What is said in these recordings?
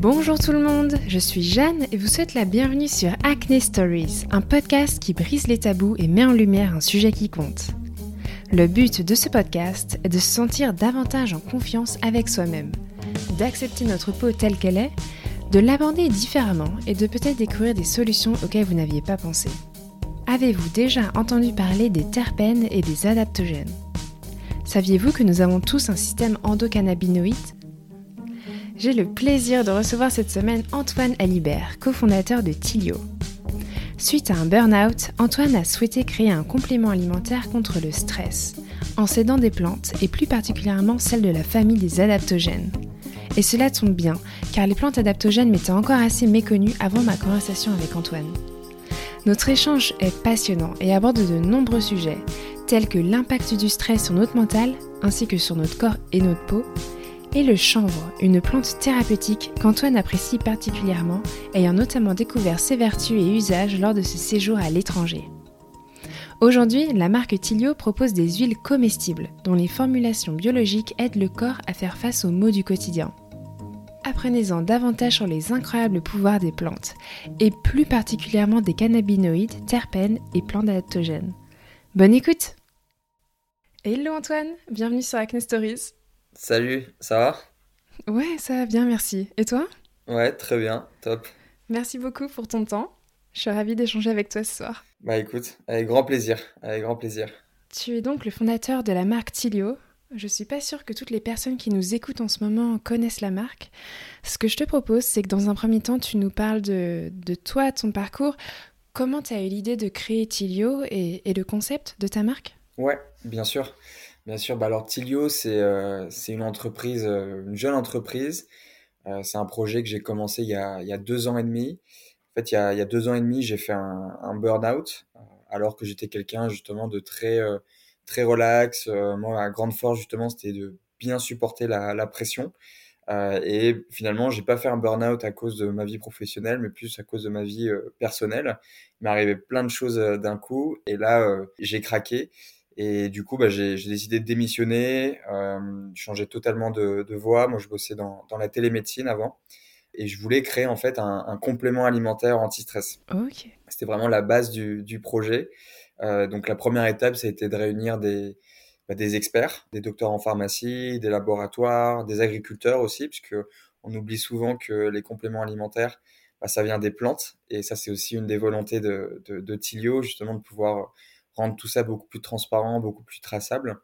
Bonjour tout le monde, je suis Jeanne et vous souhaite la bienvenue sur Acne Stories, un podcast qui brise les tabous et met en lumière un sujet qui compte. Le but de ce podcast est de se sentir davantage en confiance avec soi-même, d'accepter notre peau telle qu'elle est, de l'aborder différemment et de peut-être découvrir des solutions auxquelles vous n'aviez pas pensé. Avez-vous déjà entendu parler des terpènes et des adaptogènes? Saviez-vous que nous avons tous un système endocannabinoïde? J'ai le plaisir de recevoir cette semaine Antoine Alibert, cofondateur de Tilio. Suite à un burn-out, Antoine a souhaité créer un complément alimentaire contre le stress, en s'aidant des plantes et plus particulièrement celles de la famille des adaptogènes. Et cela tombe bien, car les plantes adaptogènes m'étaient encore assez méconnues avant ma conversation avec Antoine. Notre échange est passionnant et aborde de nombreux sujets, tels que l'impact du stress sur notre mental, ainsi que sur notre corps et notre peau, et le chanvre, une plante thérapeutique qu'Antoine apprécie particulièrement, ayant notamment découvert ses vertus et usages lors de ce séjour à l'étranger. Aujourd'hui, la marque Tilio propose des huiles comestibles dont les formulations biologiques aident le corps à faire face aux maux du quotidien. Apprenez-en davantage sur les incroyables pouvoirs des plantes, et plus particulièrement des cannabinoïdes, terpènes et plantes adaptogènes. Bonne écoute Hello Antoine, bienvenue sur Acne Stories. Salut, ça va? Ouais, ça va bien, merci. Et toi? Ouais, très bien, top. Merci beaucoup pour ton temps. Je suis ravie d'échanger avec toi ce soir. Bah écoute, avec grand plaisir, avec grand plaisir. Tu es donc le fondateur de la marque Tilio. Je suis pas sûre que toutes les personnes qui nous écoutent en ce moment connaissent la marque. Ce que je te propose, c'est que dans un premier temps, tu nous parles de, de toi, ton parcours. Comment tu as eu l'idée de créer Tilio et, et le concept de ta marque? Ouais, bien sûr. Bien sûr. Bah alors, Tilio, c'est euh, une entreprise, euh, une jeune entreprise. Euh, c'est un projet que j'ai commencé il y, a, deux ans et demi. En fait, il y a, deux ans et demi, j'ai fait un, un burn-out, alors que j'étais quelqu'un justement de très, très relax. moi, ma grande force, justement, c'était de bien supporter la, pression. Et finalement, j'ai pas fait un burn-out à cause de ma vie professionnelle, mais plus à cause de ma vie personnelle. Il arrivé plein de choses d'un coup, et là, j'ai craqué. Et du coup, bah, j'ai décidé de démissionner, euh, changer totalement de, de, voie. Moi, je bossais dans, dans, la télémédecine avant. Et je voulais créer en fait un, un complément alimentaire anti-stress. Okay. C'était vraiment la base du, du projet. Euh, donc la première étape, ça a été de réunir des, bah, des experts, des docteurs en pharmacie, des laboratoires, des agriculteurs aussi, puisque on oublie souvent que les compléments alimentaires, bah, ça vient des plantes. Et ça, c'est aussi une des volontés de, de, de Tilio, justement, de pouvoir rendre tout ça beaucoup plus transparent, beaucoup plus traçable.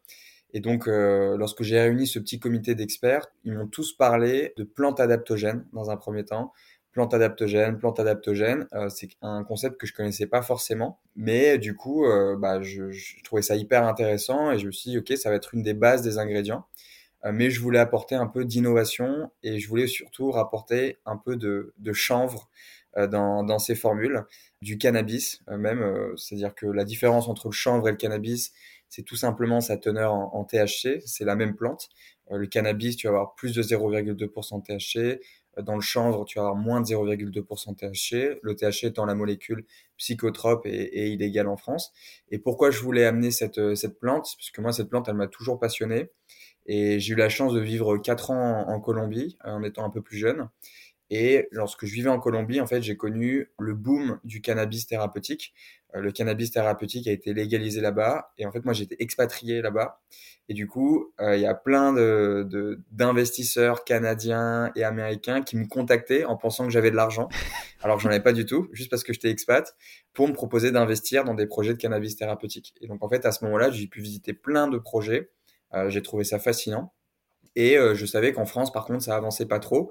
Et donc, euh, lorsque j'ai réuni ce petit comité d'experts, ils m'ont tous parlé de plantes adaptogènes dans un premier temps. Plantes adaptogènes, plantes adaptogènes, euh, c'est un concept que je connaissais pas forcément, mais du coup, euh, bah, je, trouvais ça hyper intéressant et je me suis dit, ok, ça va être une des bases des ingrédients. Mais je voulais apporter un peu d'innovation et je voulais surtout rapporter un peu de, chanvre dans, ces formules, du cannabis euh, même, euh, c'est-à-dire que la différence entre le chanvre et le cannabis, c'est tout simplement sa teneur en, THC, c'est la même plante. le cannabis, tu vas avoir plus de 0,2% THC, dans le chanvre, tu vas avoir moins de 0,2% THC, le THC étant la molécule psychotrope et, illégale en France. Et pourquoi je voulais amener cette, cette plante? Parce que moi, cette plante, elle m'a toujours passionné. Et j'ai eu la chance de vivre 4 ans en Colombie, en étant un peu plus jeune. Et lorsque je vivais en Colombie, en fait, j'ai connu le boom du cannabis thérapeutique. Euh, le cannabis thérapeutique a été légalisé là-bas. Et en fait, moi, j'étais expatrié là-bas. Et du coup, euh, il y a plein de, d'investisseurs canadiens et américains qui me contactaient en pensant que j'avais de l'argent, alors que j'en avais pas du tout, juste parce que j'étais expat, pour me proposer d'investir dans des projets de cannabis thérapeutique. Et donc, en fait, à ce moment-là, j'ai pu visiter plein de projets. Euh, j'ai trouvé ça fascinant. Et je savais qu'en France, par contre, ça avançait pas trop.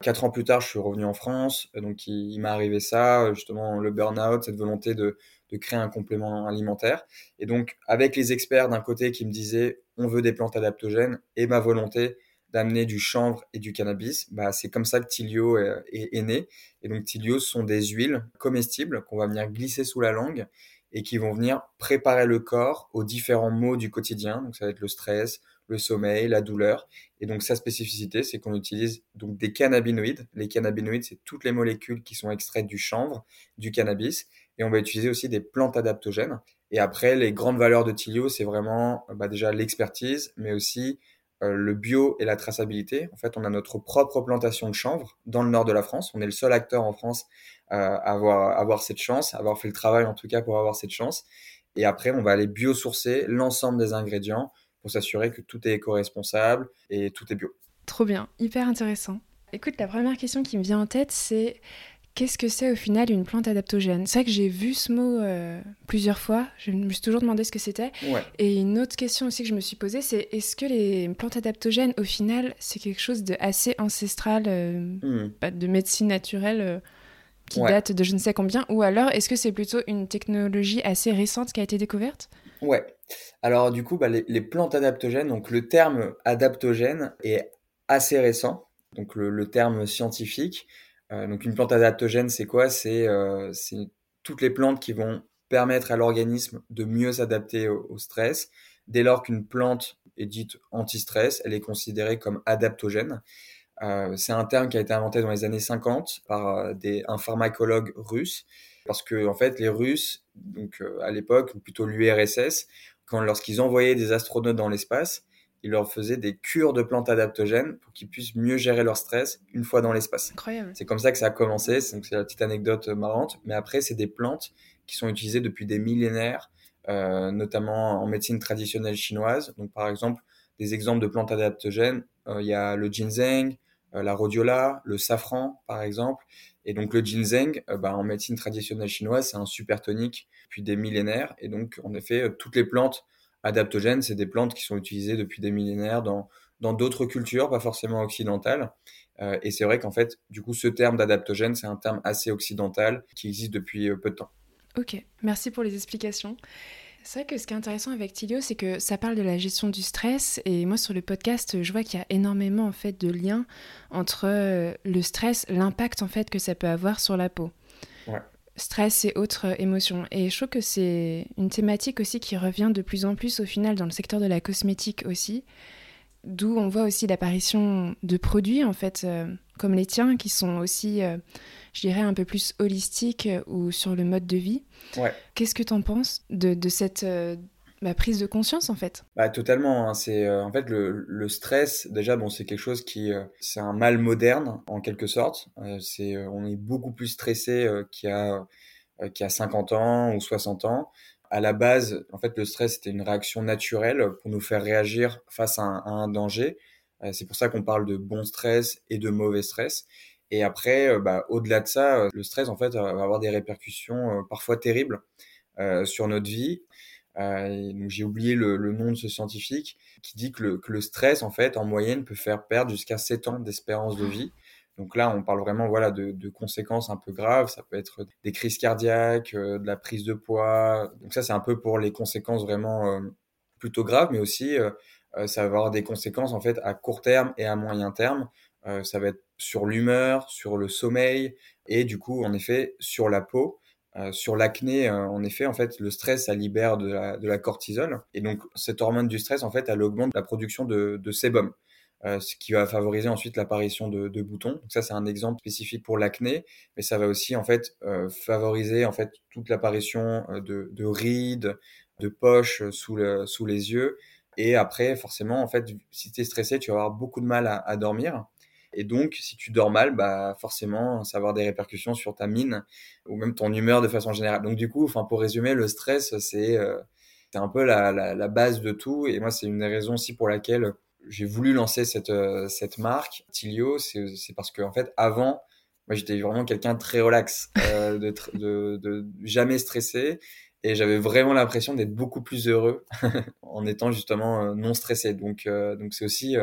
Quatre ans plus tard, je suis revenu en France, donc il, m'est arrivé ça, justement le burn-out, cette volonté de, créer un complément alimentaire. Et donc, avec les experts d'un côté qui me disaient on veut des plantes adaptogènes et ma volonté d'amener du chanvre et du cannabis, bah, c'est comme ça que Tilio est, est, est, né. Et donc, Tilio sont des huiles comestibles qu'on va venir glisser sous la langue et qui vont venir préparer le corps aux différents maux du quotidien. Donc, ça va être le stress, le sommeil, la douleur. Et donc sa spécificité, c'est qu'on utilise donc des cannabinoïdes. Les cannabinoïdes, c'est toutes les molécules qui sont extraites du chanvre, du cannabis. Et on va utiliser aussi des plantes adaptogènes. Et après, les grandes valeurs de Tilio, c'est vraiment bah, déjà l'expertise, mais aussi euh, le bio et la traçabilité. En fait, on a notre propre plantation de chanvre dans le nord de la France. On est le seul acteur en France euh, à avoir, avoir cette chance, à avoir fait le travail en tout cas pour avoir cette chance. Et après, on va aller biosourcer l'ensemble des ingrédients pour s'assurer que tout est éco-responsable et tout est bio. Trop bien, hyper intéressant. Écoute, la première question qui me vient en tête, c'est Qu'est-ce que c'est au final une plante adaptogène? C'est vrai que j'ai vu ce mot euh, plusieurs fois, je me suis toujours demandé ce que c'était. Et une autre question aussi que je me suis posée, c'est est-ce que les plantes adaptogènes, au final, c'est quelque chose de assez ancestral, euh, hmm. de médecine naturelle euh, qui date de je ne sais combien, ou alors est-ce que c'est plutôt une technologie assez récente qui a été découverte? Ouais. Alors du coup, bah, les, plantes adaptogènes, donc le terme adaptogène est assez récent, donc le terme scientifique. Euh, donc une plante adaptogène, c'est quoi? Euh, C'est toutes les plantes qui vont permettre à l'organisme de mieux s'adapter au, stress. Dès lors qu'une plante est dite anti-stress, elle est considérée comme adaptogène. Euh, c'est un terme qui a été inventé dans les années 50 par un pharmacologue russe, parce que en fait les Russes, donc à l'époque, plutôt l'URSS, quand lorsqu'ils envoyaient des astronautes dans l'espace, il leur faisait des cures de plantes adaptogènes pour qu'ils puissent mieux gérer leur stress une fois dans l'espace. Incroyable. C'est comme ça que ça a commencé, c'est la petite anecdote marrante. Mais après, c'est des plantes qui sont utilisées depuis des millénaires, euh, notamment en médecine traditionnelle chinoise. Donc, par exemple, des exemples de plantes adaptogènes, euh, il y a le ginseng, euh, la rhodiola, le safran, par exemple. Et donc, le ginseng, bah, en médecine traditionnelle chinoise, c'est un super tonique depuis des millénaires. Et donc, en effet, toutes les plantes adaptogènes, c'est des plantes qui sont utilisées depuis des millénaires dans dans d'autres cultures, pas forcément occidentales. Euh, et c'est vrai qu'en fait, du coup, ce terme d'adaptogène, c'est un terme assez occidental qui existe depuis euh, peu de temps. Ok, merci pour les explications. C'est vrai que ce qui est intéressant avec Tilio, c'est que ça parle de la gestion du stress. Et moi, sur le podcast, je vois qu'il y a énormément en fait de liens entre euh, le stress, l'impact en fait que ça peut avoir sur la peau. Ouais stress et autres euh, émotions. Et je trouve que c'est une thématique aussi qui revient de plus en plus au final dans le secteur de la cosmétique aussi, d'où on voit aussi l'apparition de produits en fait euh, comme les tiens qui sont aussi, euh, je dirais, un peu plus holistiques ou sur le mode de vie. Ouais. Qu'est-ce que tu en penses de, de cette ma prise de conscience en fait? Bah, totalement. Hein. C'est euh, en fait le, le, stress. Déjà, bon, c'est quelque chose qui, euh, c'est un mal moderne en quelque sorte. Euh, c'est, on est beaucoup plus stressé qu'il y a y a 50 ans ou 60 ans. À la base, en fait, le stress c'était une réaction naturelle pour nous faire réagir face à un, danger. c'est pour ça qu'on parle de bon stress et de mauvais stress. Et après, bah, au-delà de ça, le stress en fait va avoir des répercussions parfois terribles sur notre vie. Euh, j'ai oublié le, nom de ce scientifique qui dit que le, que le, stress, en fait, en moyenne, peut faire perdre jusqu'à 7 ans d'espérance de vie. Donc là, on parle vraiment voilà de, conséquences un peu graves. Ça peut être des crises cardiaques, euh, de la prise de poids. Donc ça, c'est un peu pour les conséquences vraiment euh, plutôt graves, mais aussi euh, ça va avoir des conséquences en fait à court terme et à moyen terme. ça va être sur l'humeur, sur le sommeil et du coup, en effet, sur la peau. Sur l'acné, en effet, en fait, le stress, ça libère de la, de cortisol. Et donc, cette hormone du stress, en fait, elle augmente la production de, de sébum, euh, ce qui va favoriser ensuite l'apparition de, de, boutons. Donc ça, c'est un exemple spécifique pour l'acné, mais ça va aussi, en fait, favoriser, en fait, toute l'apparition de, de rides, de poches sous, le, sous les yeux. Et après, forcément, en fait, si tu es stressé, tu vas avoir beaucoup de mal à, à dormir. Et donc, si tu dors mal, bah forcément, ça va avoir des répercussions sur ta mine ou même ton humeur de façon générale. Donc du coup, enfin pour résumer, le stress, c'est euh, un peu la, la, la, base de tout. Et moi, c'est une des raisons aussi pour laquelle j'ai voulu lancer cette euh, cette marque Tilio. C'est parce que en fait, avant, moi, j'étais vraiment quelqu'un de très relax, euh, de, de, de jamais stressé. Et j'avais vraiment l'impression d'être beaucoup plus heureux en étant justement euh, non stressé. Donc, euh, donc c'est aussi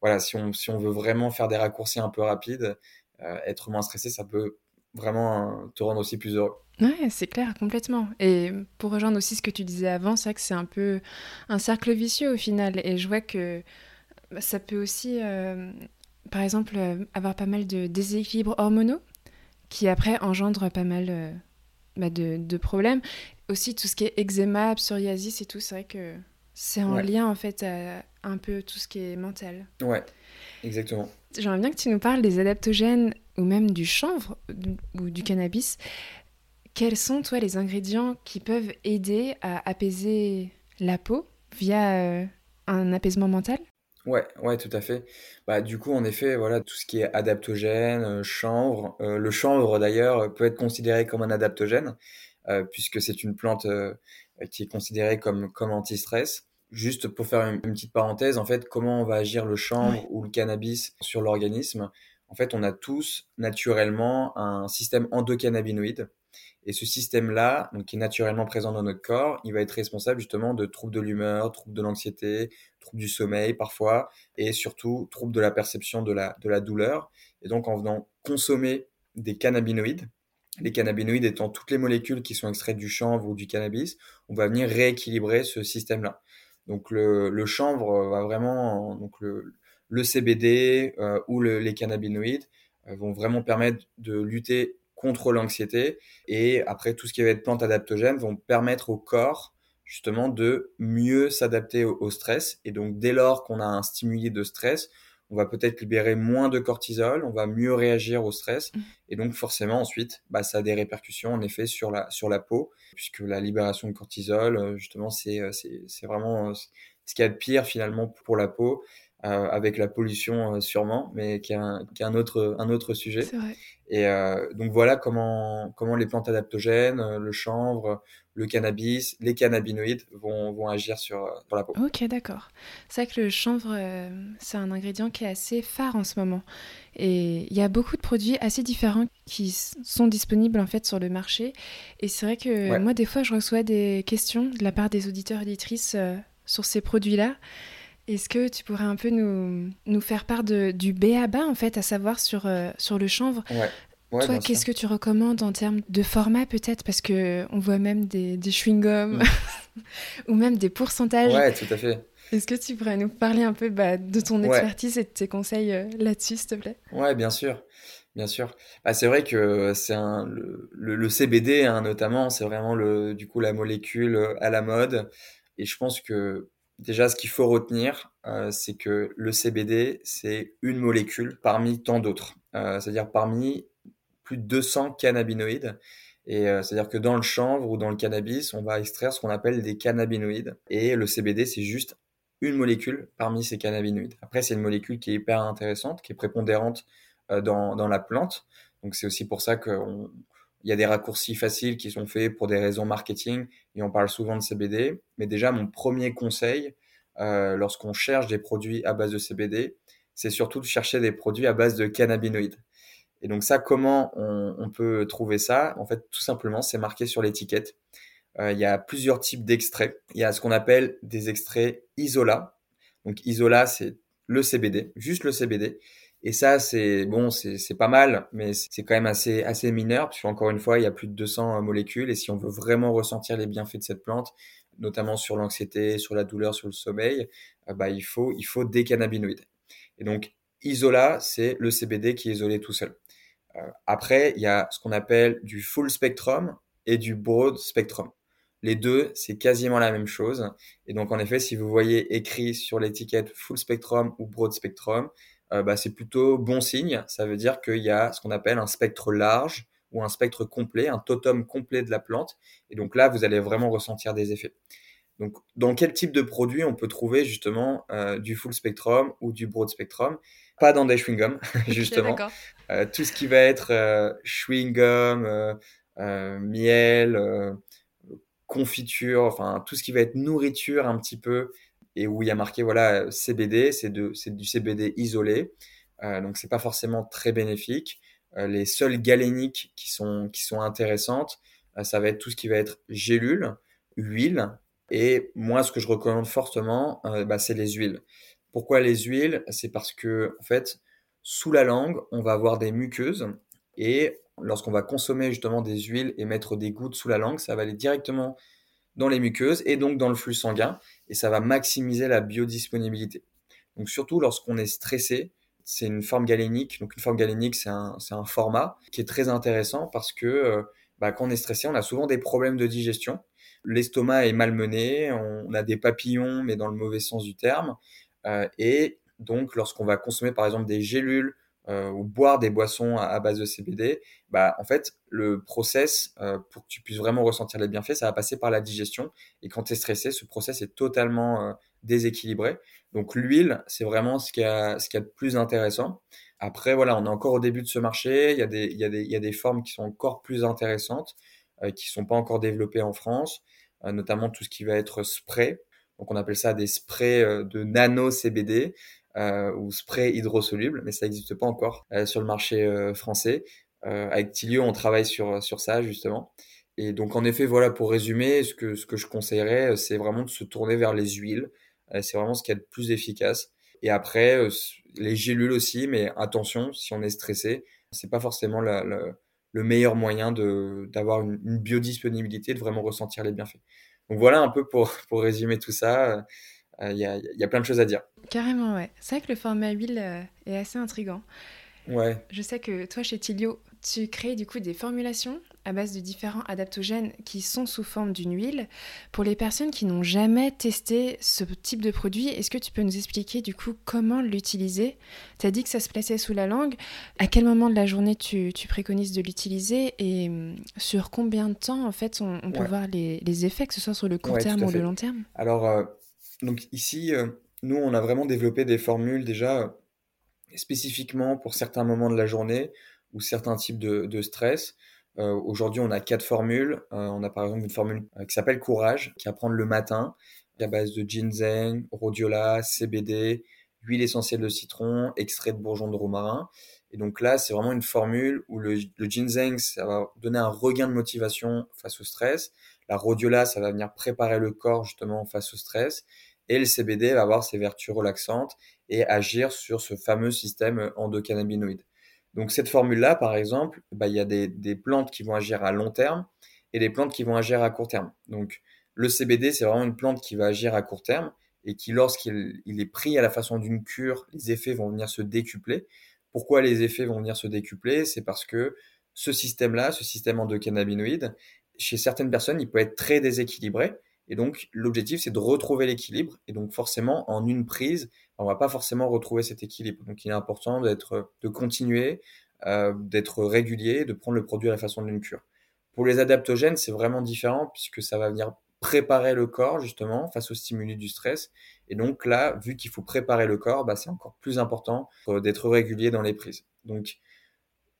voilà, si on, si on veut vraiment faire des raccourcis un peu rapides, euh, être moins stressé, ça peut vraiment euh, te rendre aussi plus heureux. Ouais, c'est clair, complètement. Et pour rejoindre aussi ce que tu disais avant, c'est vrai que c'est un peu un cercle vicieux au final. Et je vois que bah, ça peut aussi, euh, par exemple, avoir pas mal de déséquilibres hormonaux qui après engendrent pas mal bah, de, de, problèmes. Aussi tout ce qui est eczéma, psoriasis et tout, c'est vrai que c'est en lien en fait à un peu tout ce qui est mental. Ouais, exactement. J'aimerais bien que tu nous parles des adaptogènes ou même du chanvre ou du cannabis. Quels sont, toi, les ingrédients qui peuvent aider à apaiser la peau via euh, un apaisement mental? Ouais, ouais, tout à fait. Bah, du coup, en effet, voilà, tout ce qui est adaptogène, euh, chanvre, euh, le chanvre d'ailleurs peut être considéré comme un adaptogène, puisque c'est une plante qui est considérée comme, comme anti-stress. Juste pour faire une, une petite parenthèse, en fait, comment on va agir le chanvre ou le cannabis sur l'organisme? En fait, on a tous naturellement un système endocannabinoïde. Et ce système-là, donc qui est naturellement présent dans notre corps, il va être responsable justement de troubles de l'humeur, troubles de l'anxiété, troubles du sommeil parfois, et surtout troubles de la perception de la, de la douleur. Et donc en venant consommer des cannabinoïdes, les cannabinoïdes étant toutes les molécules qui sont extraites du chanvre ou du cannabis, on va venir rééquilibrer ce système-là. Donc le, chanvre va vraiment, donc le, CBD euh, ou le, les cannabinoïdes euh, vont vraiment permettre de lutter contre l'anxiété. Et après tout ce qui va être plantes adaptogènes vont permettre au corps justement de mieux s'adapter au, au, stress. Et donc dès lors qu'on a un stimuli de stress on va peut-être libérer moins de cortisol on va mieux réagir au stress Mmh. et donc forcément ensuite bah, ça a des répercussions en effet sur la, sur la peau puisque la libération de cortisol euh, justement c'est c'est vraiment ce qu'il y a de pire finalement pour la peau euh, avec la pollution euh, sûrement, mais qui est un, qui est un autre, un autre sujet. C'est vrai. Et euh, donc voilà comment, comment les plantes adaptogènes, le chanvre, le cannabis, les cannabinoïdes vont, vont agir sur, sur la peau. Ok, d'accord. C'est vrai que le chanvre, c'est un ingrédient qui est assez phare en ce moment. Et il y a beaucoup de produits assez différents qui sont disponibles en fait sur le marché. Et c'est vrai que Ouais. moi, des fois, je reçois des questions de la part des auditeurs et auditrices sur ces produits-là. Est-ce que tu pourrais un peu nous, nous faire part de, du B à bas en fait, à savoir sur, euh, sur le chanvre? Ouais. Ouais, Toi, qu'est-ce que tu recommandes en termes de format peut-être? Parce que on voit même des, des chewing-gums Mm. ou même des pourcentages. Ouais, tout à fait. Est-ce que tu pourrais nous parler un peu bah, de ton Ouais. expertise et de tes conseils euh, là-dessus, s'il te plaît? Ouais, bien sûr, bien sûr. Bah, c'est vrai que c'est un le, le, le CBD hein, notamment, c'est vraiment le du coup la molécule euh, à la mode. Et je pense que déjà ce qu'il faut retenir, euh, c'est que le CBD c'est une molécule parmi tant d'autres. Euh, c'est-à-dire parmi plus de 200 cannabinoïdes. Et euh, c'est-à-dire que dans le chanvre ou dans le cannabis, on va extraire ce qu'on appelle des cannabinoïdes. Et le CBD, c'est juste une molécule parmi ces cannabinoïdes. Après, c'est une molécule qui est hyper intéressante, qui est prépondérante dans, dans la plante. Donc c'est aussi pour ça qu'il y a des raccourcis faciles qui sont faits pour des raisons marketing et on parle souvent de CBD. Mais déjà, mon premier conseil, euh, lorsqu'on cherche des produits à base de CBD, c'est surtout de chercher des produits à base de cannabinoïdes. Et donc ça, comment on, on peut trouver ça? En fait, tout simplement, c'est marqué sur l'étiquette. Euh, il y a plusieurs types d'extraits. Il y a ce qu'on appelle des extraits isola. Donc isola, c'est le CBD, juste le CBD. Et ça, c'est bon, c'est pas mal, mais c'est quand même assez assez mineur, puisque encore une fois, il y a plus de 200 molécules. Et si on veut vraiment ressentir les bienfaits de cette plante, notamment sur l'anxiété, sur la douleur, sur le sommeil, euh, bah il faut il faut des cannabinoïdes. Et donc isola, c'est le CBD qui est isolé tout seul. Euh, après, il y a ce qu'on appelle du full spectrum et du broad spectrum. Les deux, c'est quasiment la même chose. Et donc, en effet, si vous voyez écrit sur l'étiquette full spectrum ou broad spectrum, euh, bah, c'est plutôt bon signe. Ça veut dire qu'il y a ce qu'on appelle un spectre large ou un spectre complet, un totem complet de la plante. Et donc là, vous allez vraiment ressentir des effets. Donc, dans quel type de produit on peut trouver justement euh, du full spectrum ou du broad spectrum? Pas dans des chewing-gums, justement. Euh, tout ce qui va être chewing-gum, miel, confiture, enfin tout ce qui va être nourriture un petit peu et où il y a marqué voilà CBD, c'est du CBD isolé, euh, donc c'est pas forcément très bénéfique. Euh, les seules galéniques qui sont qui sont intéressantes, euh, ça va être tout ce qui va être gélule, huile et moi ce que je recommande fortement, euh, bah, c'est les huiles. Pourquoi les huiles? C'est parce que en fait sous la langue, on va avoir des muqueuses et lorsqu'on va consommer justement des huiles et mettre des gouttes sous la langue, ça va aller directement dans les muqueuses et donc dans le flux sanguin et ça va maximiser la biodisponibilité. Donc surtout lorsqu'on est stressé, c'est une forme galénique. Donc une forme galénique, c'est un, un format qui est très intéressant parce que euh, bah, quand on est stressé, on a souvent des problèmes de digestion. L'estomac est malmené, on a des papillons, mais dans le mauvais sens du terme. Euh, et donc lorsqu'on va consommer par exemple des gélules euh, ou boire des boissons à, base de CBD, bah en fait le process euh, pour que tu puisses vraiment ressentir les bienfaits, ça va passer par la digestion. Et quand tu es stressé, ce process est totalement euh, déséquilibré. Donc l'huile, c'est vraiment ce qui a ce qui a de plus intéressant. Après, voilà, on est encore au début de ce marché. Il y a des, il y a des, il y a des formes qui sont encore plus intéressantes, euh, qui sont pas encore développées en France, euh, notamment tout ce qui va être spray. Donc on appelle ça des sprays euh, de nano CBD ou spray hydrosoluble, mais ça n'existe pas encore euh, sur le marché euh, français. avec Tilio, on travaille sur sur ça justement. Et donc en effet, voilà, pour résumer, ce que ce que je conseillerais, c'est vraiment de se tourner vers les huiles. c'est vraiment ce qui est le plus efficace. Et après, les gélules aussi, mais attention, si on est stressé, c'est pas forcément le meilleur moyen d'avoir une, une, biodisponibilité, de vraiment ressentir les bienfaits. Donc voilà un peu pour, pour résumer tout ça. Il euh, y, a, y, a, plein de choses à dire. Carrément, ouais. C'est vrai que le format huile euh, est assez intrigant. Ouais. Je sais que toi, chez Tilio, tu crées du coup des formulations à base de différents adaptogènes qui sont sous forme d'une huile. Pour les personnes qui n'ont jamais testé ce type de produit, est-ce que tu peux nous expliquer du coup comment l'utiliser? Tu as dit que ça se plaçait sous la langue. À quel moment de la journée tu, tu préconises de l'utiliser et hum, sur combien de temps en fait on, on peut Ouais. voir les, les effets, que ce soit sur le court Ouais, terme ou le long terme? Alors, euh, donc ici, euh, nous, on a vraiment développé des formules déjà euh, spécifiquement pour certains moments de la journée ou certains types de, stress. Euh, Aujourd'hui, on a quatre formules. On a par exemple une formule qui s'appelle Courage, qui à prendre le matin, à base de ginseng, rhodiola, CBD, huile essentielle de citron, extrait de bourgeon de romarin. Et donc là, c'est vraiment une formule où le, le ginseng, ça va donner un regain de motivation face au stress. La rhodiola, ça va venir préparer le corps justement face au stress. Et le CBD va avoir ses vertus relaxantes et agir sur ce fameux système endocannabinoïde. Donc cette formule-là, par exemple, bah, il y a des, plantes qui vont agir à long terme et des plantes qui vont agir à court terme. Donc le CBD, c'est vraiment une plante qui va agir à court terme et qui, lorsqu'il il est pris à la façon d'une cure, les effets vont venir se décupler. Pourquoi les effets vont venir se décupler? C'est parce que ce système-là, ce système endocannabinoïde, chez certaines personnes, il peut être très déséquilibré. Et donc, l'objectif, c'est de retrouver l'équilibre. Et donc, forcément, en une prise, on va pas forcément retrouver cet équilibre. Donc, il est important d'être, de continuer, euh, d'être régulier, de prendre le produit à la façon d'une cure. Pour les adaptogènes, c'est vraiment différent puisque ça va venir préparer le corps justement face aux stimuli du stress. Et donc là, vu qu'il faut préparer le corps, bah, c'est encore plus important euh, d'être régulier dans les prises. Donc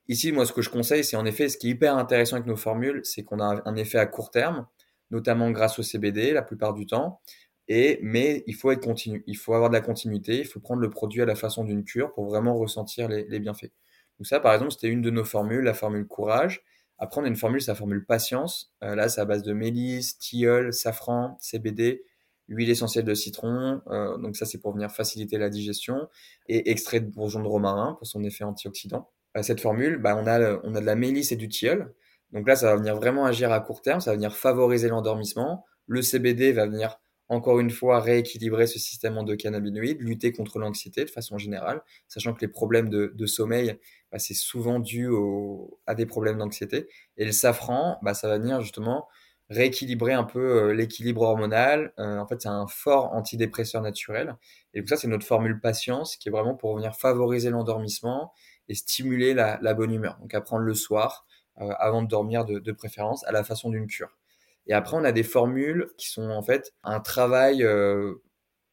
ici, moi, ce que je conseille, c'est en effet, ce qui est hyper intéressant avec nos formules, c'est qu'on a un effet à court terme, notamment grâce au CBD la plupart du temps. Et, mais il faut être continu, il faut avoir de la continuité, il faut prendre le produit à la façon d'une cure pour vraiment ressentir les, bienfaits. Donc ça, par exemple, c'était une de nos formules, la formule courage. Après, on a une formule, c'est la formule patience. Euh, là, c'est à base de mélisse, tilleul, safran, CBD, huile essentielle de citron. Euh, donc ça, c'est pour venir faciliter la digestion. Et extrait de bourgeon de romarin pour son effet antioxydant. Euh, cette formule, bah, on, a, on a de la mélisse et du tilleul. Donc là, ça va venir vraiment agir à court terme. Ça va venir favoriser l'endormissement. Le CBD va venir encore une fois rééquilibrer ce système endocannabinoïde, lutter contre l'anxiété de façon générale, sachant que les problèmes de, sommeil, bah, c'est souvent dû au, à des problèmes d'anxiété. Et le safran, bah, ça va venir justement rééquilibrer un peu euh, l'équilibre hormonal. Euh, en fait, c'est un fort antidépresseur naturel. Et donc ça, c'est notre formule patience, qui est vraiment pour venir favoriser l'endormissement et stimuler la, la, bonne humeur. Donc à prendre le soir, avant de dormir de, préférence, à la façon d'une cure. Et après, on a des formules qui sont en fait un travail euh,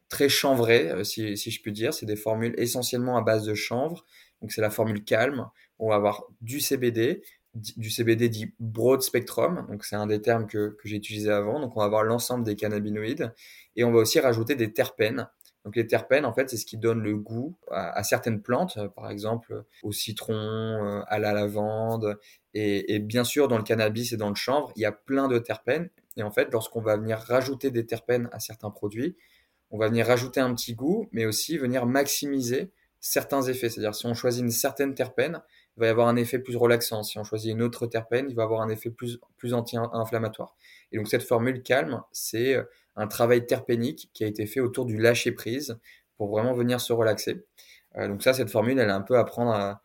très chanvré, euh, si, si, je puis dire. C'est des formules essentiellement à base de chanvre. Donc, c'est la formule calme. On va avoir du CBD, du CBD dit broad spectrum. Donc, c'est un des termes que, que j'ai utilisé avant. Donc, on va avoir l'ensemble des cannabinoïdes. Et on va aussi rajouter des terpènes. Donc les terpènes, en fait, c'est ce qui donne le goût à, certaines plantes, euh, par exemple au citron, euh, à la lavande, et, bien sûr dans le cannabis et dans le chanvre, il y a plein de terpènes. Et en fait, lorsqu'on va venir rajouter des terpènes à certains produits, on va venir rajouter un petit goût, mais aussi venir maximiser certains effets. C'est-à-dire si on choisit une certaine terpène, il va y avoir un effet plus relaxant. Si on choisit une autre terpène, il va avoir un effet plus, plus anti-inflammatoire. Et donc cette formule calme, c'est un travail terpénique qui a été fait autour du lâcher prise pour vraiment venir se relaxer. Euh, donc ça, cette formule, elle est un peu à prendre à,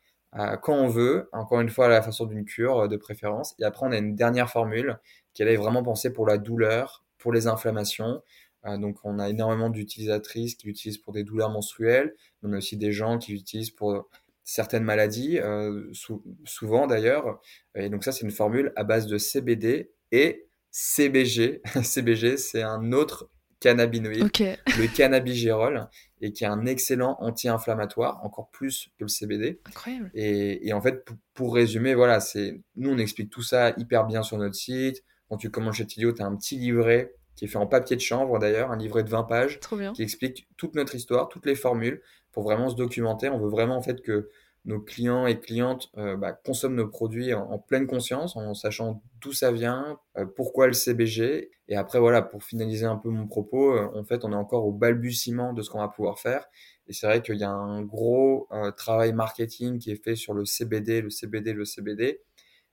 quand on veut, encore une fois à la façon d'une cure de préférence. Et après, on a une dernière formule qui elle est vraiment pensée pour la douleur, pour les inflammations. Euh, donc on a énormément d'utilisatrices qui l'utilisent pour des douleurs menstruelles, mais aussi des gens qui l'utilisent pour certaines maladies, euh, sou souvent d'ailleurs. Et donc ça, c'est une formule à base de CBD et CBG. CBG, c'est un autre cannabinoïde, le cannabigérol, et qui est un excellent anti-inflammatoire, encore plus que le CBD. Incroyable. Et, en fait, pour, résumer, voilà, c'est nous on explique tout ça hyper bien sur notre site. Quand tu commandes chez Tilio, tu as un petit livret qui est fait en papier de chanvre d'ailleurs, un livret de 20 pages, qui explique toute notre histoire, toutes les formules, pour vraiment se documenter. On veut vraiment en fait que nos clients et clientes euh, bah, consomment nos produits en, pleine conscience, en sachant d'où ça vient, euh, pourquoi le CBG. Et après, voilà, pour finaliser un peu mon propos, euh, en fait, on est encore au balbutiement de ce qu'on va pouvoir faire. Et c'est vrai qu'il y a un gros travail marketing qui est fait sur le CBD, le CBD, le CBD.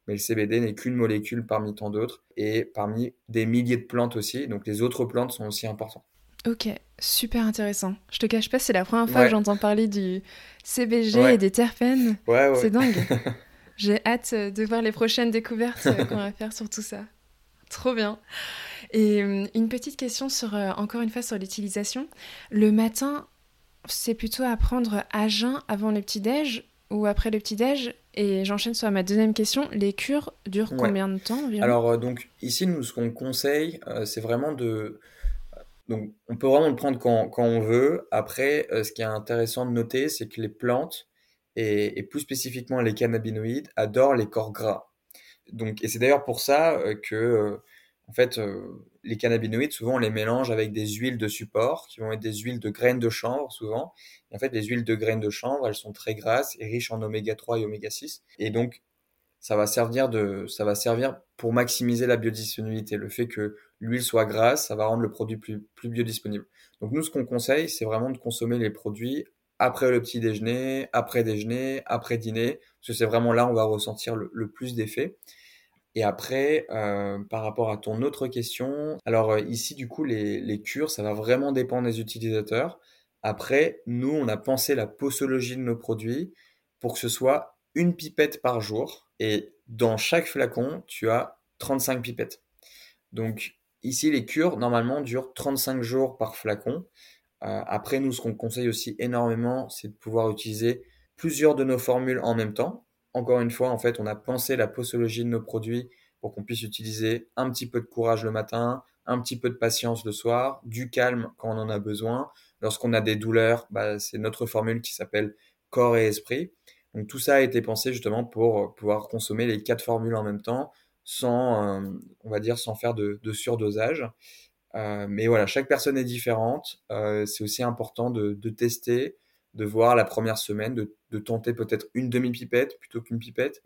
Mais le CBD n'est qu'une molécule parmi tant d'autres et parmi des milliers de plantes aussi. Donc les autres plantes sont aussi importantes. Ok, super intéressant. Je te cache pas, c'est la première fois que j'entends parler du CBG et des terpènes. Ouais, c'est dingue. J'ai hâte de voir les prochaines découvertes euh, qu'on va faire sur tout ça. Trop bien. Et euh, une petite question sur, euh, encore une fois, sur l'utilisation. Le matin, c'est plutôt à prendre à jeun avant le petit-déj ou après le petit-déj? Et j'enchaîne sur ma deuxième question. Les cures durent combien de temps Alors, donc, ici, nous, ce qu'on conseille, c'est vraiment de donc, on peut vraiment le prendre quand, on veut. Après, euh, ce qui est intéressant de noter, c'est que les plantes, et, plus spécifiquement les cannabinoïdes, adorent les corps gras. Donc, et c'est d'ailleurs pour ça euh, que, euh, en fait, les cannabinoïdes, souvent, on les mélange avec des huiles de support, qui vont être des huiles de graines de chanvre, souvent. Et en fait, les huiles de graines de chanvre, elles sont très grasses et riches en oméga 3 et oméga 6. Et donc, ça va servir de, ça va servir pour maximiser la biodisponibilité. Le fait que l'huile soit grasse, ça va rendre le produit plus, plus biodisponible. Donc nous, ce qu'on conseille, c'est vraiment de consommer les produits après le petit déjeuner, après déjeuner, après dîner, parce que c'est vraiment là où on va ressentir le, plus d'effets. Et après, euh, par rapport à ton autre question, alors euh, ici, du coup, les, les cures, ça va vraiment dépendre des utilisateurs. Après, nous, on a pensé la posologie de nos produits pour que ce soit une pipette par jour. Et dans chaque flacon, tu as 35 pipettes. Donc ici, les cures, normalement, durent 35 jours par flacon. Euh, après, nous, ce qu'on conseille aussi énormément, c'est de pouvoir utiliser plusieurs de nos formules en même temps. Encore une fois, en fait, on a pensé la posologie de nos produits pour qu'on puisse utiliser un petit peu de courage le matin, un petit peu de patience le soir, du calme quand on en a besoin. Lorsqu'on a des douleurs, bah, c'est notre formule qui s'appelle corps et esprit. Donc tout ça a été pensé justement pour pouvoir consommer les quatre formules en même temps, sans, euh, on va dire, sans faire de, surdosage. Euh, mais voilà, chaque personne est différente. c'est aussi important de, tester, de voir la première semaine, de, tenter peut-être une demi-pipette plutôt qu'une pipette,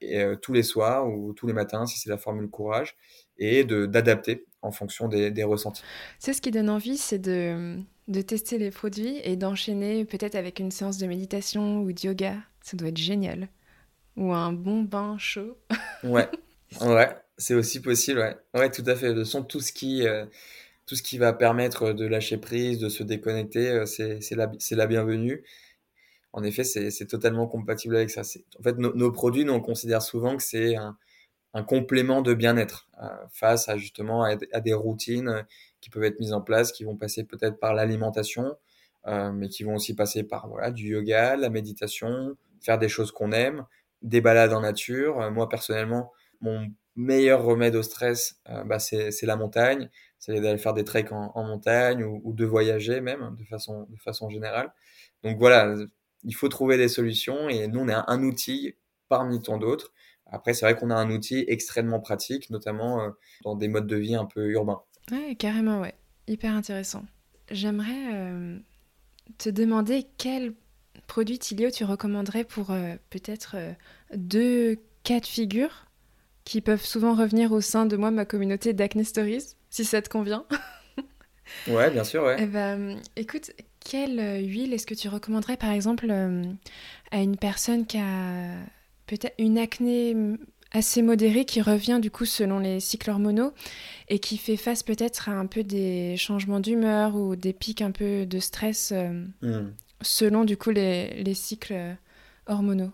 et, tous les soirs ou tous les matins si c'est la formule courage, et d'adapter en fonction des, des ressentis. C'est ce qui donne envie, c'est de, de tester les produits et d'enchaîner peut-être avec une séance de méditation ou de yoga. Ça doit être génial. Ou un bon bain chaud. ouais, ouais, c'est aussi possible, ouais. Ouais, tout à fait. De son tout ce qui, euh, tout ce qui va permettre de lâcher prise, de se déconnecter, euh, c'est la, la bienvenue. En effet, c'est totalement compatible avec ça. En fait, nos produits, nous, on considère souvent que c'est un, un, complément de bien-être euh, face à justement à, des routines qui peuvent être mises en place, qui vont passer peut-être par l'alimentation, mais qui vont aussi passer par voilà, du yoga, la méditation, faire des choses qu'on aime, des balades en nature. Moi, personnellement, mon meilleur remède au stress, euh, bah, c'est la montagne. C'est d'aller faire des treks en, montagne ou, de voyager même, de façon, de façon générale. Donc voilà, il faut trouver des solutions et nous, on est un, outil parmi tant d'autres. Après, c'est vrai qu'on a un outil extrêmement pratique, notamment euh, dans des modes de vie un peu urbains. Ouais, carrément, ouais. Hyper intéressant. J'aimerais te demander quel produit Tilio tu recommanderais pour euh, peut-être euh, deux cas de figure qui peuvent souvent revenir au sein de moi, ma communauté d'Acne Stories, si ça te convient Ouais, bien sûr, ouais. Eh ben, écoute, quelle euh, huile est-ce que tu recommanderais par exemple à une personne qui a peut-être une acné assez modérée qui revient du coup selon les cycles hormonaux et qui fait face peut-être à un peu des changements d'humeur ou des pics un peu de stress hmm selon du coup les, les cycles euh, hormonaux?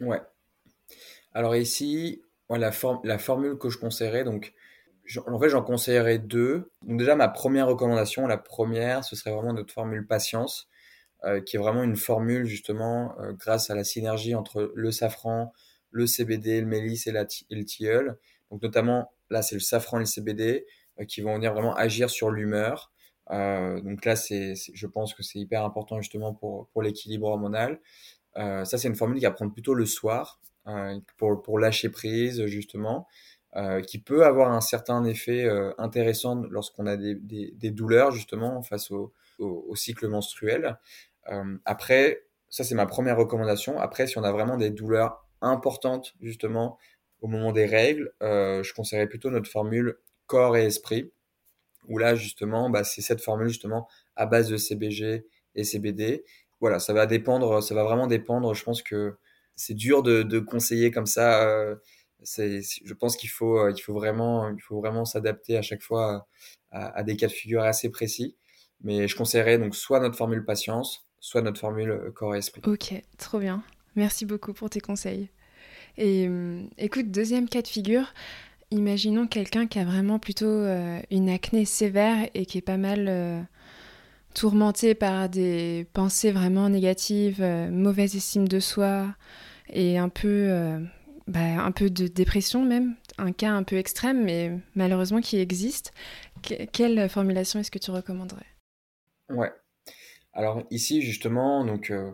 Ouais. Alors ici, la, formule que je conseillerais, donc en fait j'en conseillerais deux. Donc déjà ma première recommandation, la première, ce serait vraiment notre formule patience, euh, qui est vraiment une formule justement euh, grâce à la synergie entre le safran, le CBD, le mélisse et, la et le tilleul. Donc notamment là c'est le safran et le CBD qui vont venir vraiment agir sur l'humeur, donc là, c'est, je pense que c'est hyper important justement pour, pour l'équilibre hormonal. ça, c'est une formule qui va prendre plutôt le soir pour, pour lâcher prise justement. Euh, qui peut avoir un certain effet euh, intéressant lorsqu'on a des, des, des, douleurs justement face au, au, cycle menstruel. Euh, après, ça c'est ma première recommandation. Après, si on a vraiment des douleurs importantes justement au moment des règles, je conseillerais plutôt notre formule corps et esprit, où là justement, bah, c'est cette formule justement à base de CBG et CBD. Voilà, ça va dépendre, ça va vraiment dépendre. Je pense que c'est dur de, de, conseiller comme ça. Euh, je pense qu'il faut, euh, il faut vraiment, il faut vraiment s'adapter à chaque fois à, des cas de figure assez précis. Mais je conseillerais donc soit notre formule patience, soit notre formule euh, corps et esprit. Ok, trop bien. Merci beaucoup pour tes conseils. Et euh, écoute, deuxième cas de figure, imaginons quelqu'un qui a vraiment plutôt une acné sévère et qui est pas mal tourmenté par des pensées vraiment négatives, mauvaise estime de soi et un peu bah, un peu de dépression même, un cas un peu extrême, mais malheureusement qui existe. quelle formulation est-ce que tu recommanderais? Ouais. Alors ici justement, donc euh,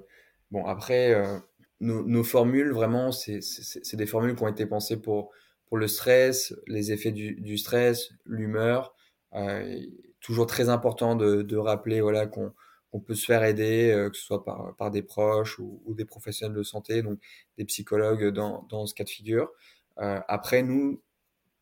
bon après euh, nos, formules vraiment c'est des formules qui ont été pensées pour pour le stress, les effets du, stress, l'humeur. Toujours très important de, de rappeler voilà qu'on on peut se faire aider, euh, que ce soit par, par des proches ou, ou, des professionnels de santé, donc des psychologues dans, dans ce cas de figure. Euh, après, nous,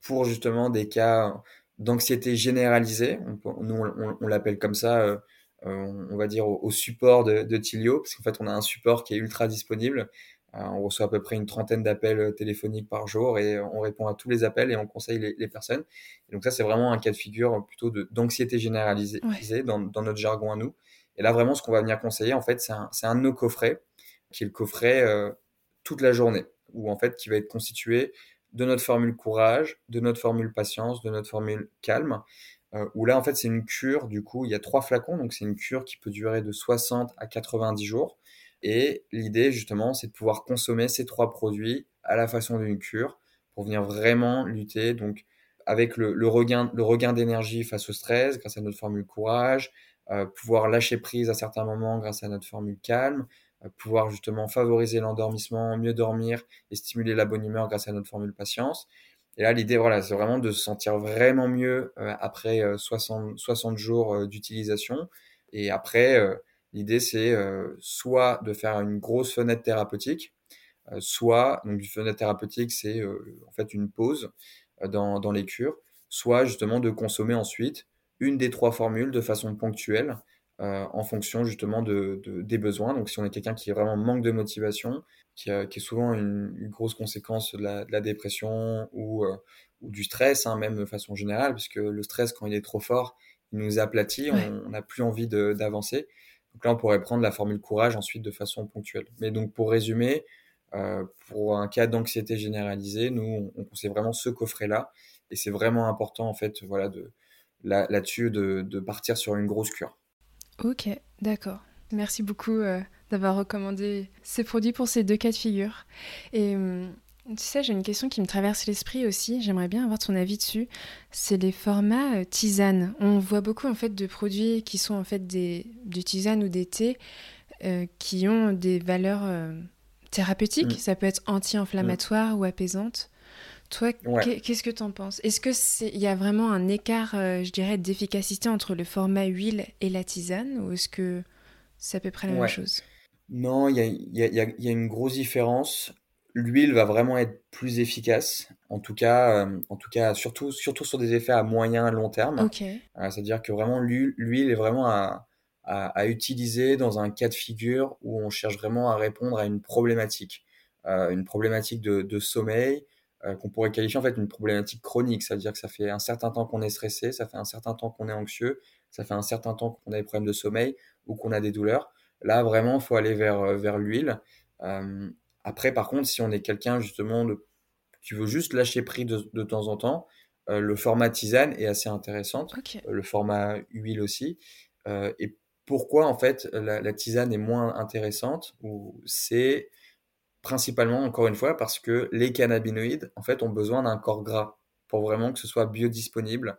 pour justement des cas d'anxiété généralisée, on, nous on, on l'appelle comme ça, euh, euh on va dire au, support de, de Tilio, parce qu'en fait on a un support qui est ultra disponible. Euh, on reçoit à peu près une trentaine d'appels téléphoniques par jour et on répond à tous les appels et on conseille les, les personnes. Et donc ça c'est vraiment un cas de figure plutôt d'anxiété généralisée dans, dans, notre jargon à nous. Et là, vraiment, ce qu'on va venir conseiller, en fait, c'est un, un, de nos coffrets, qui est le coffret euh, toute la journée, ou en fait, qui va être constitué de notre formule courage, de notre formule patience, de notre formule calme, euh, où là, en fait, c'est une cure, du coup, il y a trois flacons, donc c'est une cure qui peut durer de 60 à 90 jours. Et l'idée, justement, c'est de pouvoir consommer ces trois produits à la façon d'une cure pour venir vraiment lutter, donc, avec le, le regain, le regain d'énergie face au stress, grâce à notre formule courage, euh, pouvoir lâcher prise à certains moments grâce à notre formule calme, euh, pouvoir justement favoriser l'endormissement, mieux dormir et stimuler la bonne humeur grâce à notre formule patience. Et là, l'idée, voilà, c'est vraiment de se sentir vraiment mieux euh, après 60, 60 jours d'utilisation. Et après, l'idée, c'est soit de faire une grosse fenêtre thérapeutique, soit, donc une fenêtre thérapeutique, c'est en fait une pause dans, dans les cures, soit justement de consommer ensuite une des trois formules de façon ponctuelle en fonction justement de, des besoins. Donc si on est quelqu'un qui vraiment manque de motivation, qui, qui est souvent une, grosse conséquence de la, dépression ou, ou, du stress, hein, même de façon générale, puisque le stress, quand il est trop fort, il nous aplatit, on n'a plus envie d'avancer. Donc là, on pourrait prendre la formule courage ensuite de façon ponctuelle. Mais donc pour résumer, euh, pour un cas d'anxiété généralisée, nous, on, on conseille vraiment ce coffret-là. Et c'est vraiment important, en fait, voilà, de, là-dessus de, partir sur une grosse cure. Ok, d'accord. Merci beaucoup euh, d'avoir recommandé ces produits pour ces deux cas de figure. Et hum, tu sais, j'ai une question qui me traverse l'esprit aussi, j'aimerais bien avoir ton avis dessus. C'est les formats euh, tisane. On voit beaucoup en fait de produits qui sont en fait des, du tisane ou des thés euh, qui ont des valeurs thérapeutiques. Mm. Ça peut être anti-inflammatoire ou apaisante. Toi, qu'est-ce que tu en penses? Est-ce qu'il y a vraiment un écart, euh, je dirais, d'efficacité entre le format huile et la tisane Ou est-ce que c'est à peu près la même chose? Non, il y a, une grosse différence. L'huile va vraiment être plus efficace, en tout cas, euh, en tout cas surtout, surtout sur des effets à moyen et long terme. Euh, c'est-à-dire que vraiment l'huile est vraiment à, utiliser dans un cas de figure où on cherche vraiment à répondre à une problématique. une problématique de sommeil, euh, qu'on pourrait qualifier en fait une problématique chronique, c'est-à-dire que ça fait un certain temps qu'on est stressé, ça fait un certain temps qu'on est anxieux, ça fait un certain temps qu'on a des problèmes de sommeil ou qu'on a des douleurs. Là, vraiment, il faut aller vers, euh, vers l'huile. Euh, après, par contre, si on est quelqu'un justement de, qui veut juste lâcher prise de, de temps en temps, euh, le format tisane est assez intéressant, le format huile aussi. et pourquoi en fait la, la, tisane est moins intéressante c'est principalement, encore une fois, parce que les cannabinoïdes, en fait, ont besoin d'un corps gras pour vraiment que ce soit biodisponible.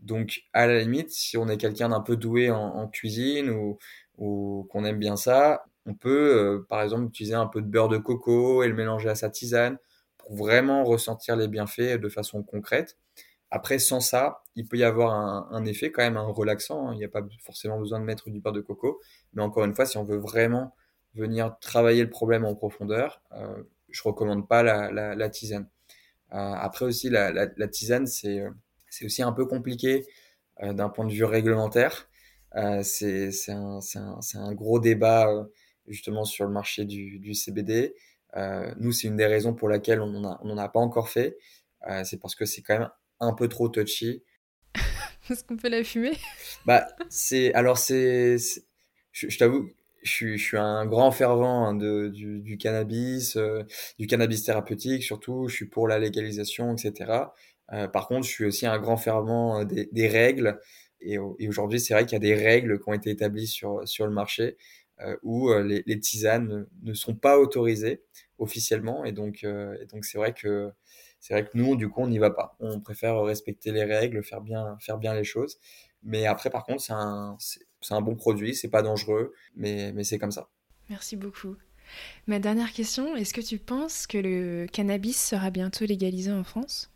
Donc, à la limite, si on est quelqu'un d'un peu doué en, cuisine ou, ou qu'on aime bien ça, on peut, euh, par exemple, utiliser un peu de beurre de coco et le mélanger à sa tisane pour vraiment ressentir les bienfaits de façon concrète. Après, sans ça, il peut y avoir un, effet quand même un relaxant. Hein. Il n'y a pas forcément besoin de mettre du beurre de coco. Mais encore une fois, si on veut vraiment venir travailler le problème en profondeur, euh, je recommande pas la, tisane. Euh, après aussi, la, tisane, c'est c'est aussi un peu compliqué euh, d'un point de vue réglementaire. c'est un, un, gros débat justement sur le marché du, du CBD. nous, c'est une des raisons pour laquelle on n'en a, a, pas encore fait. c'est parce que c'est quand même un peu trop touchy. Est-ce qu'on peut la fumer Bah, c'est. Alors, c'est. Je, t'avoue, je suis, je suis un grand fervent hein, de, du, du, cannabis, euh, du cannabis thérapeutique surtout. Je suis pour la légalisation, etc. Euh, par contre, je suis aussi un grand fervent euh, des, des règles. Et, et aujourd'hui, c'est vrai qu'il y a des règles qui ont été établies sur, sur le marché euh, où les, les, tisanes ne sont pas autorisées officiellement. Et donc, et donc c'est vrai que c'est vrai que nous, du coup, on n'y va pas. On préfère respecter les règles, faire bien, faire bien les choses. Mais après, par contre, c'est un, bon produit, c'est pas dangereux, mais, mais c'est comme ça. Merci beaucoup. Ma dernière question, est-ce que tu penses que le cannabis sera bientôt légalisé en France?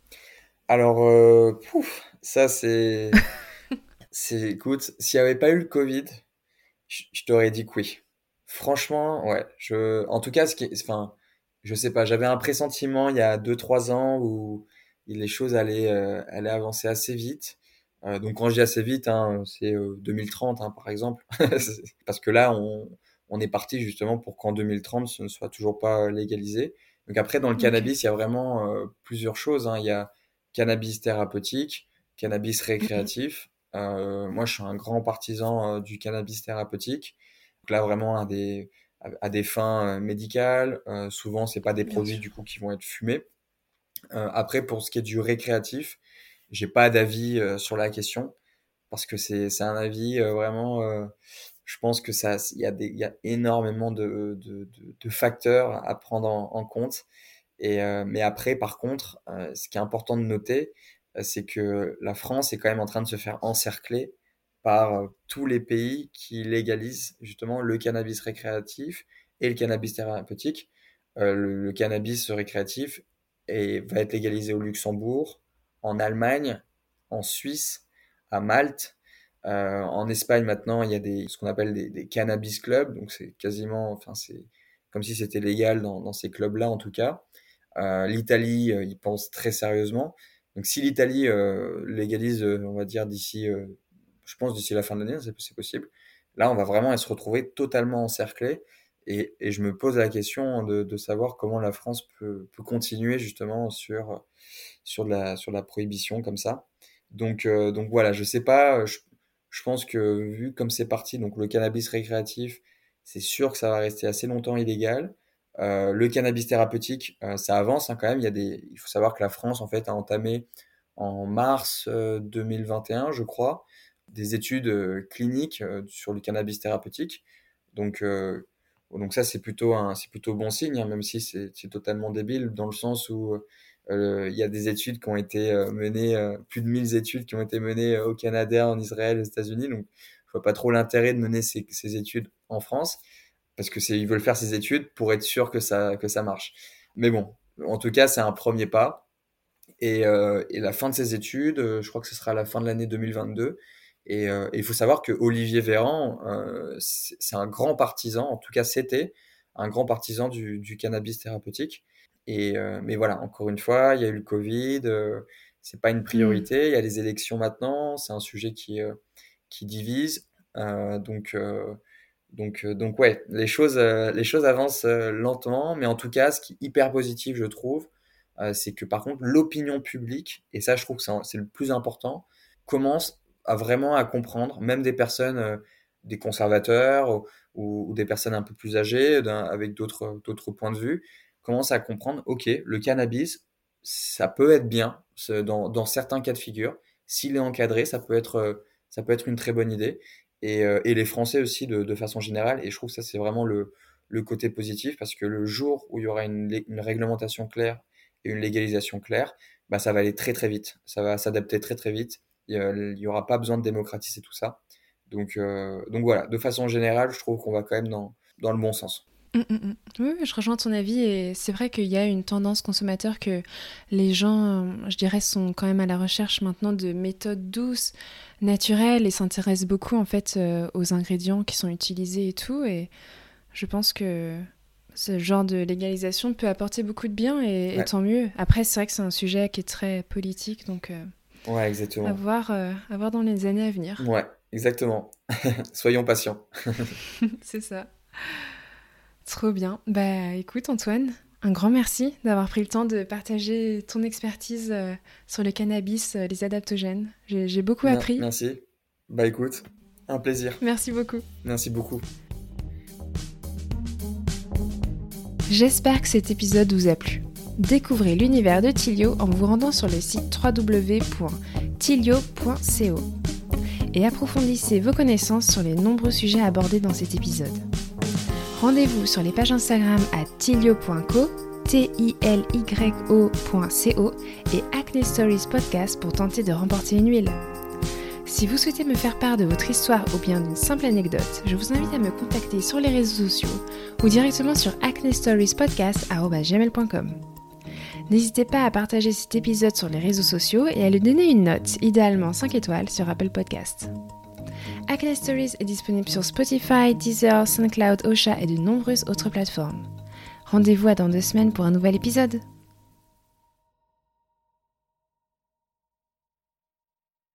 Alors, euh, pouf, ça c'est... c'est écoute, s'il n'y avait pas eu le Covid, je, t'aurais dit que oui. Franchement, ouais. Je, en tout cas, ce qui, enfin, je sais pas, j'avais un pressentiment il y a 2-3 ans où les choses allaient, euh, allaient avancer assez vite. Euh, donc quand je dis assez vite, hein, c'est 2030 euh, hein, par exemple, parce que là on, on est parti justement pour qu'en 2030 ce ne soit toujours pas légalisé. Donc après dans le cannabis il y a vraiment plusieurs choses. Hein. Il y a cannabis thérapeutique, cannabis récréatif. Euh, moi je suis un grand partisan du cannabis thérapeutique. Donc là vraiment à des à des fins euh, médicales. Euh, souvent, c'est pas des produits du coup qui vont être fumés. Euh, après, pour ce qui est du récréatif, j'ai pas d'avis sur la question parce que c'est c'est un avis vraiment. je pense que ça, il y a des, il y a énormément de, de, de, de facteurs à prendre en, en compte. Et mais après, par contre, ce qui est important de noter, c'est que la France est quand même en train de se faire encercler par euh, tous les pays qui légalisent justement le cannabis récréatif et le cannabis thérapeutique. Euh, le, cannabis récréatif va être légalisé au Luxembourg, en Allemagne, en Suisse, à Malte. Euh, en Espagne maintenant, il y a des, ce qu'on appelle des, cannabis clubs, donc c'est quasiment, enfin c'est comme si c'était légal dans, ces clubs-là en tout cas. Euh, L'Italie, euh, ils pensent très sérieusement. Donc si l'Italie euh, légalise, on va dire d'ici je pense d'ici la fin de l'année, c'est possible. Là, on va vraiment se retrouver totalement encerclé. Et, je me pose la question de, savoir comment la France peut, continuer justement sur, sur, de la, prohibition comme ça. Donc, euh, voilà, je sais pas. Je, je pense que vu comme c'est parti, donc le cannabis récréatif, c'est sûr que ça va rester assez longtemps illégal. Euh, le cannabis thérapeutique, euh, ça avance hein, quand même. Il, y a des, il faut savoir que la France en fait a entamé en mars 2021, je crois, des études euh, cliniques euh, sur le cannabis thérapeutique. Donc, euh, donc ça, c'est plutôt, un, c'est plutôt bon signe, hein, même si c'est, totalement débile, dans le sens où il y a des études qui ont été menées, plus de 1000 études qui ont été menées au Canada, en Israël, aux États-Unis. Donc, je vois pas trop l'intérêt de mener ces études en France, parce que c'est, ils veulent faire ces études pour être sûr que ça, que ça marche. Mais bon, en tout cas, c'est un premier pas. Et, euh, et la fin de ces études, je crois que ce sera à la fin de l'année 2022. Euh, et il faut savoir que Olivier Véran, euh, c'est un grand partisan, en tout cas c'était un grand partisan du, du cannabis thérapeutique. Et, euh, mais voilà, encore une fois, il y a eu le Covid, c'est pas une priorité. Il y a les élections maintenant, c'est un sujet qui, qui divise. donc, donc, donc ouais, les choses, les choses avancent lentement, mais en tout cas, ce qui est hyper positif, je trouve, c'est que par contre, l'opinion publique, et ça, je trouve que c'est le plus important, commence à vraiment à comprendre, même des personnes, euh, des conservateurs ou, des personnes un peu plus âgées, avec d'autres points de vue, commencent à comprendre, ok, le cannabis, ça peut être bien dans, dans certains cas de figure. S'il est encadré, ça peut être euh, ça peut être une très bonne idée. Et, euh, et les Français aussi de, de, façon générale. Et je trouve ça c'est vraiment le, le côté positif parce que le jour où il y aura une, une réglementation claire et une légalisation claire, bah, ça va aller très très vite. Ça va s'adapter très très vite Il n'y aura pas besoin de démocratiser tout ça. Donc, donc voilà, de façon générale, je trouve qu'on va quand même dans, dans le bon sens. Mm, mm, mm. Oui, je rejoins ton avis et c'est vrai qu'il y a une tendance consommateur que les gens, je dirais, sont quand même à la recherche maintenant de méthodes douces, naturelles et s'intéressent beaucoup en fait euh, aux ingrédients qui sont utilisés et tout. Et je pense que ce genre de légalisation peut apporter beaucoup de bien et, tant mieux. Après, c'est vrai que c'est un sujet qui est très politique, donc euh, ouais, exactement. À, voir, euh, à voir dans les années à venir. Ouais, exactement. Soyons patients. c'est ça. Trop bien. Bah écoute Antoine, un grand merci d'avoir pris le temps de partager ton expertise euh, sur le cannabis, euh, les adaptogènes. J'ai beaucoup appris. Merci. Bah écoute, un plaisir. Merci beaucoup. Merci beaucoup. J'espère que cet épisode vous a plu. Découvrez l'univers de Tilio en vous rendant sur le site www.tilio.co et approfondissez vos connaissances sur les nombreux sujets abordés dans cet épisode. Rendez-vous sur les pages Instagram à tilio.co, t i l y oco et Acne Stories Podcast pour tenter de remporter une huile. Si vous souhaitez me faire part de votre histoire ou bien d'une simple anecdote, je vous invite à me contacter sur les réseaux sociaux ou directement sur acnestoriespodcast.gmail.com. N'hésitez pas à partager cet épisode sur les réseaux sociaux et à lui donner une note, idéalement 5 étoiles, sur Apple Podcast. Acne Stories est disponible sur Spotify, Deezer, SoundCloud, Osha et de nombreuses autres plateformes. Rendez-vous à dans deux semaines pour un nouvel épisode.